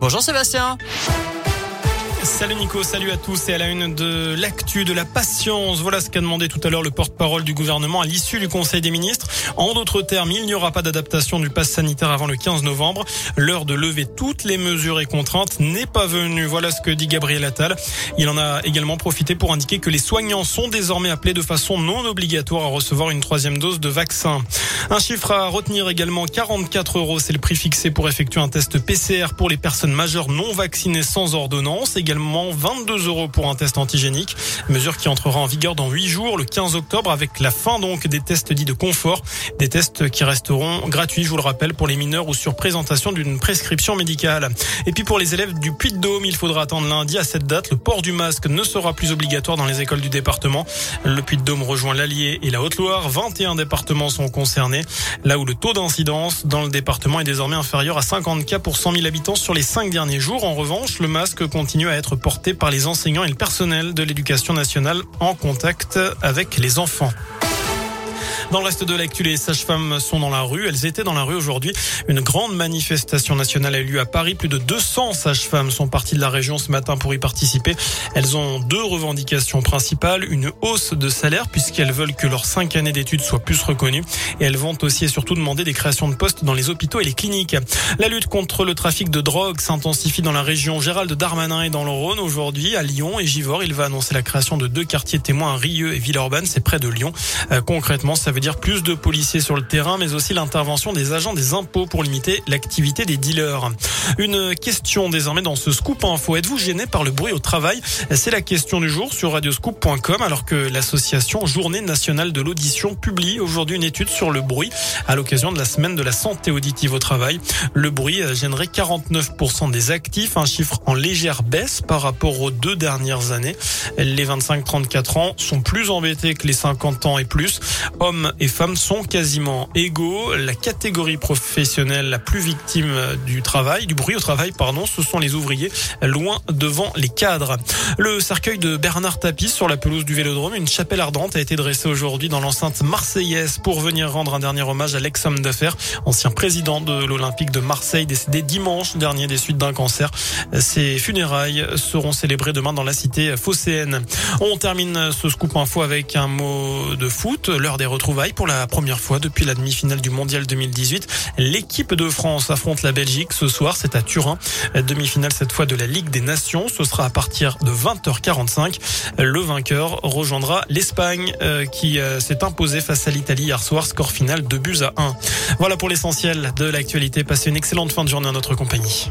Bonjour Sébastien. Salut Nico, salut à tous et à la une de l'actu de la patience. Voilà ce qu'a demandé tout à l'heure le porte-parole du gouvernement à l'issue du Conseil des ministres. En d'autres termes, il n'y aura pas d'adaptation du pass sanitaire avant le 15 novembre. L'heure de lever toutes les mesures et contraintes n'est pas venue. Voilà ce que dit Gabriel Attal. Il en a également profité pour indiquer que les soignants sont désormais appelés de façon non obligatoire à recevoir une troisième dose de vaccin. Un chiffre à retenir également, 44 euros, c'est le prix fixé pour effectuer un test PCR pour les personnes majeures non vaccinées sans ordonnance. 22 euros pour un test antigénique. Mesure qui entrera en vigueur dans 8 jours, le 15 octobre, avec la fin donc des tests dits de confort. Des tests qui resteront gratuits, je vous le rappelle, pour les mineurs ou sur présentation d'une prescription médicale. Et puis pour les élèves du Puy-de-Dôme, il faudra attendre lundi à cette date. Le port du masque ne sera plus obligatoire dans les écoles du département. Le Puy-de-Dôme rejoint l'Allier et la Haute-Loire. 21 départements sont concernés là où le taux d'incidence dans le département est désormais inférieur à 50 cas pour 100 000 habitants sur les cinq derniers jours. En revanche, le masque continue à être porté par les enseignants et le personnel de l'éducation nationale en contact avec les enfants. Dans le reste de l'actu, les sages-femmes sont dans la rue. Elles étaient dans la rue aujourd'hui. Une grande manifestation nationale a eu lieu à Paris. Plus de 200 sages-femmes sont parties de la région ce matin pour y participer. Elles ont deux revendications principales. Une hausse de salaire puisqu'elles veulent que leurs cinq années d'études soient plus reconnues. Et elles vont aussi et surtout demander des créations de postes dans les hôpitaux et les cliniques. La lutte contre le trafic de drogue s'intensifie dans la région. Gérald Darmanin est dans le Rhône aujourd'hui, à Lyon et Givors. Il va annoncer la création de deux quartiers témoins Rieux et Villeurbanne. C'est près de Lyon. Euh, concrètement, ça veut dire plus de policiers sur le terrain, mais aussi l'intervention des agents des impôts pour limiter l'activité des dealers. Une question désormais dans ce scoop info. Êtes-vous gêné par le bruit au travail? C'est la question du jour sur radioscoop.com alors que l'association Journée nationale de l'audition publie aujourd'hui une étude sur le bruit à l'occasion de la semaine de la santé auditive au travail. Le bruit gênerait 49% des actifs, un chiffre en légère baisse par rapport aux deux dernières années. Les 25-34 ans sont plus embêtés que les 50 ans et plus. Hommes et femmes sont quasiment égaux. La catégorie professionnelle la plus victime du travail, du bruit au travail, pardon, ce sont les ouvriers, loin devant les cadres. Le cercueil de Bernard Tapie sur la pelouse du Vélodrome, une chapelle ardente a été dressée aujourd'hui dans l'enceinte marseillaise pour venir rendre un dernier hommage à l'ex-homme d'affaires, ancien président de l'Olympique de Marseille, décédé dimanche dernier des suites d'un cancer. Ses funérailles seront célébrées demain dans la cité phocéenne. On termine ce scoop info avec un mot de foot, l'heure des retrouvailles pour la première fois depuis la demi-finale du Mondial 2018. L'équipe de France affronte la Belgique ce soir, c'est à Turin. Demi-finale cette fois de la Ligue des Nations. Ce sera à partir de 20h45. Le vainqueur rejoindra l'Espagne euh, qui euh, s'est imposée face à l'Italie hier soir. Score final de buts à 1. Voilà pour l'essentiel de l'actualité. Passez une excellente fin de journée en notre compagnie.